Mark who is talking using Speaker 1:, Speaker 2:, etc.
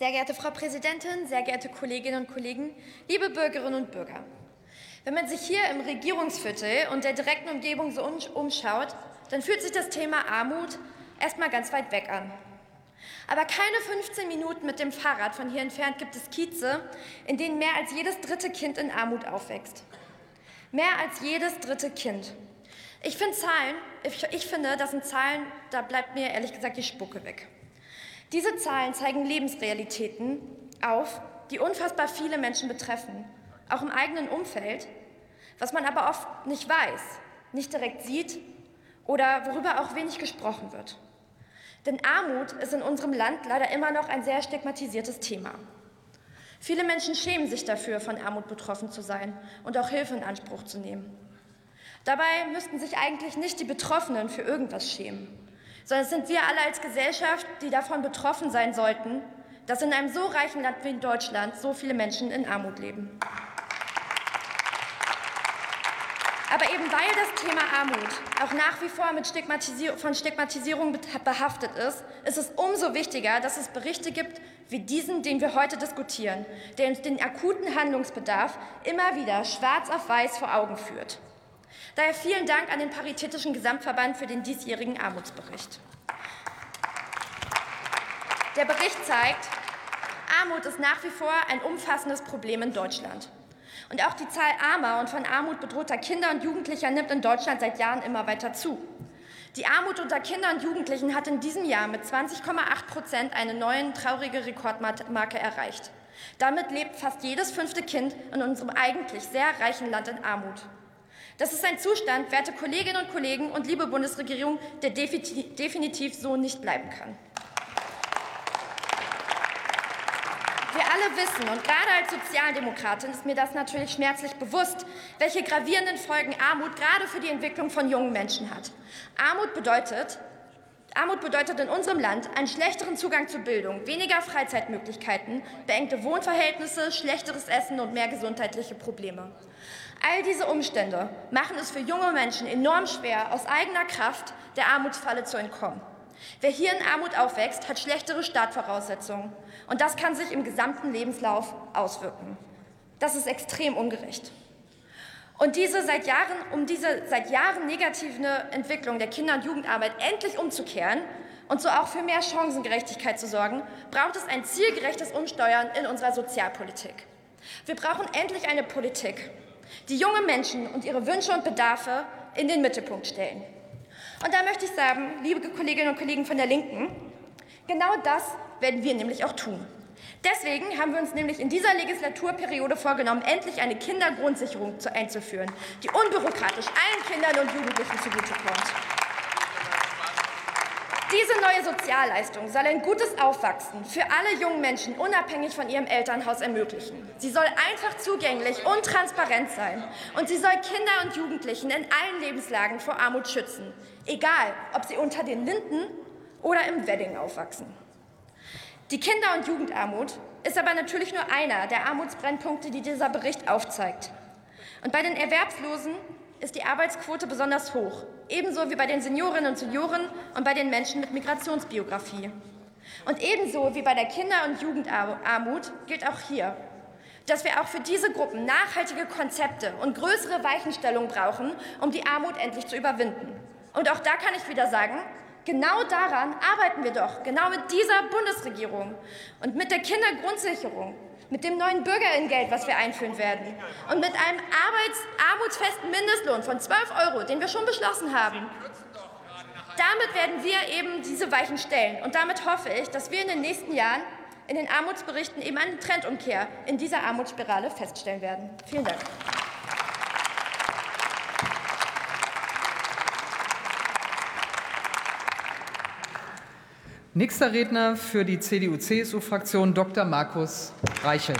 Speaker 1: Sehr geehrte Frau Präsidentin, sehr geehrte Kolleginnen und Kollegen, liebe Bürgerinnen und Bürger. Wenn man sich hier im Regierungsviertel und der direkten Umgebung so umschaut, dann fühlt sich das Thema Armut erstmal ganz weit weg an. Aber keine 15 Minuten mit dem Fahrrad von hier entfernt gibt es Kieze, in denen mehr als jedes dritte Kind in Armut aufwächst. Mehr als jedes dritte Kind. Ich finde Zahlen, ich, ich finde, das sind Zahlen, da bleibt mir ehrlich gesagt die Spucke weg. Diese Zahlen zeigen Lebensrealitäten auf, die unfassbar viele Menschen betreffen, auch im eigenen Umfeld, was man aber oft nicht weiß, nicht direkt sieht oder worüber auch wenig gesprochen wird. Denn Armut ist in unserem Land leider immer noch ein sehr stigmatisiertes Thema. Viele Menschen schämen sich dafür, von Armut betroffen zu sein und auch Hilfe in Anspruch zu nehmen. Dabei müssten sich eigentlich nicht die Betroffenen für irgendwas schämen sondern es sind wir alle als Gesellschaft, die davon betroffen sein sollten, dass in einem so reichen Land wie Deutschland so viele Menschen in Armut leben. Aber eben weil das Thema Armut auch nach wie vor mit Stigmatisier von Stigmatisierung behaftet ist, ist es umso wichtiger, dass es Berichte gibt wie diesen, den wir heute diskutieren, der uns den akuten Handlungsbedarf immer wieder schwarz auf weiß vor Augen führt. Daher vielen Dank an den Paritätischen Gesamtverband für den diesjährigen Armutsbericht. Der Bericht zeigt, Armut ist nach wie vor ein umfassendes Problem in Deutschland. Und auch die Zahl armer und von Armut bedrohter Kinder und Jugendlicher nimmt in Deutschland seit Jahren immer weiter zu. Die Armut unter Kindern und Jugendlichen hat in diesem Jahr mit 20,8 Prozent eine neue traurige Rekordmarke erreicht. Damit lebt fast jedes fünfte Kind in unserem eigentlich sehr reichen Land in Armut. Das ist ein Zustand, werte Kolleginnen und Kollegen und liebe Bundesregierung, der definitiv so nicht bleiben kann. Wir alle wissen, und gerade als Sozialdemokratin ist mir das natürlich schmerzlich bewusst, welche gravierenden Folgen Armut gerade für die Entwicklung von jungen Menschen hat. Armut bedeutet, Armut bedeutet in unserem Land einen schlechteren Zugang zur Bildung, weniger Freizeitmöglichkeiten, beengte Wohnverhältnisse, schlechteres Essen und mehr gesundheitliche Probleme. All diese Umstände machen es für junge Menschen enorm schwer, aus eigener Kraft der Armutsfalle zu entkommen. Wer hier in Armut aufwächst, hat schlechtere Startvoraussetzungen. Und das kann sich im gesamten Lebenslauf auswirken. Das ist extrem ungerecht. Und diese seit Jahren, um diese seit Jahren negative Entwicklung der Kinder- und Jugendarbeit endlich umzukehren und so auch für mehr Chancengerechtigkeit zu sorgen, braucht es ein zielgerechtes Umsteuern in unserer Sozialpolitik. Wir brauchen endlich eine Politik, die junge Menschen und ihre Wünsche und Bedarfe in den Mittelpunkt stellen. Und da möchte ich sagen, liebe Kolleginnen und Kollegen von der Linken, genau das werden wir nämlich auch tun. Deswegen haben wir uns nämlich in dieser Legislaturperiode vorgenommen, endlich eine Kindergrundsicherung einzuführen, die unbürokratisch allen Kindern und Jugendlichen zugutekommt. Diese neue Sozialleistung soll ein gutes Aufwachsen für alle jungen Menschen unabhängig von ihrem Elternhaus ermöglichen. Sie soll einfach zugänglich und transparent sein. Und sie soll Kinder und Jugendlichen in allen Lebenslagen vor Armut schützen, egal ob sie unter den Linden oder im Wedding aufwachsen. Die Kinder- und Jugendarmut ist aber natürlich nur einer der Armutsbrennpunkte, die dieser Bericht aufzeigt. Und bei den Erwerbslosen ist die Arbeitsquote besonders hoch, ebenso wie bei den Seniorinnen und Senioren und bei den Menschen mit Migrationsbiografie. Und ebenso wie bei der Kinder- und Jugendarmut gilt auch hier, dass wir auch für diese Gruppen nachhaltige Konzepte und größere Weichenstellungen brauchen, um die Armut endlich zu überwinden. Und auch da kann ich wieder sagen, genau daran arbeiten wir doch, genau mit dieser Bundesregierung und mit der Kindergrundsicherung mit dem neuen Bürgerinnengeld, was wir einführen werden, und mit einem Arbeits armutsfesten Mindestlohn von 12 Euro, den wir schon beschlossen haben. Damit werden wir eben diese Weichen stellen. Und damit hoffe ich, dass wir in den nächsten Jahren in den Armutsberichten eben eine Trendumkehr in dieser Armutsspirale feststellen werden. Vielen Dank.
Speaker 2: Nächster Redner für die CDU-CSU-Fraktion Dr. Markus Reichel.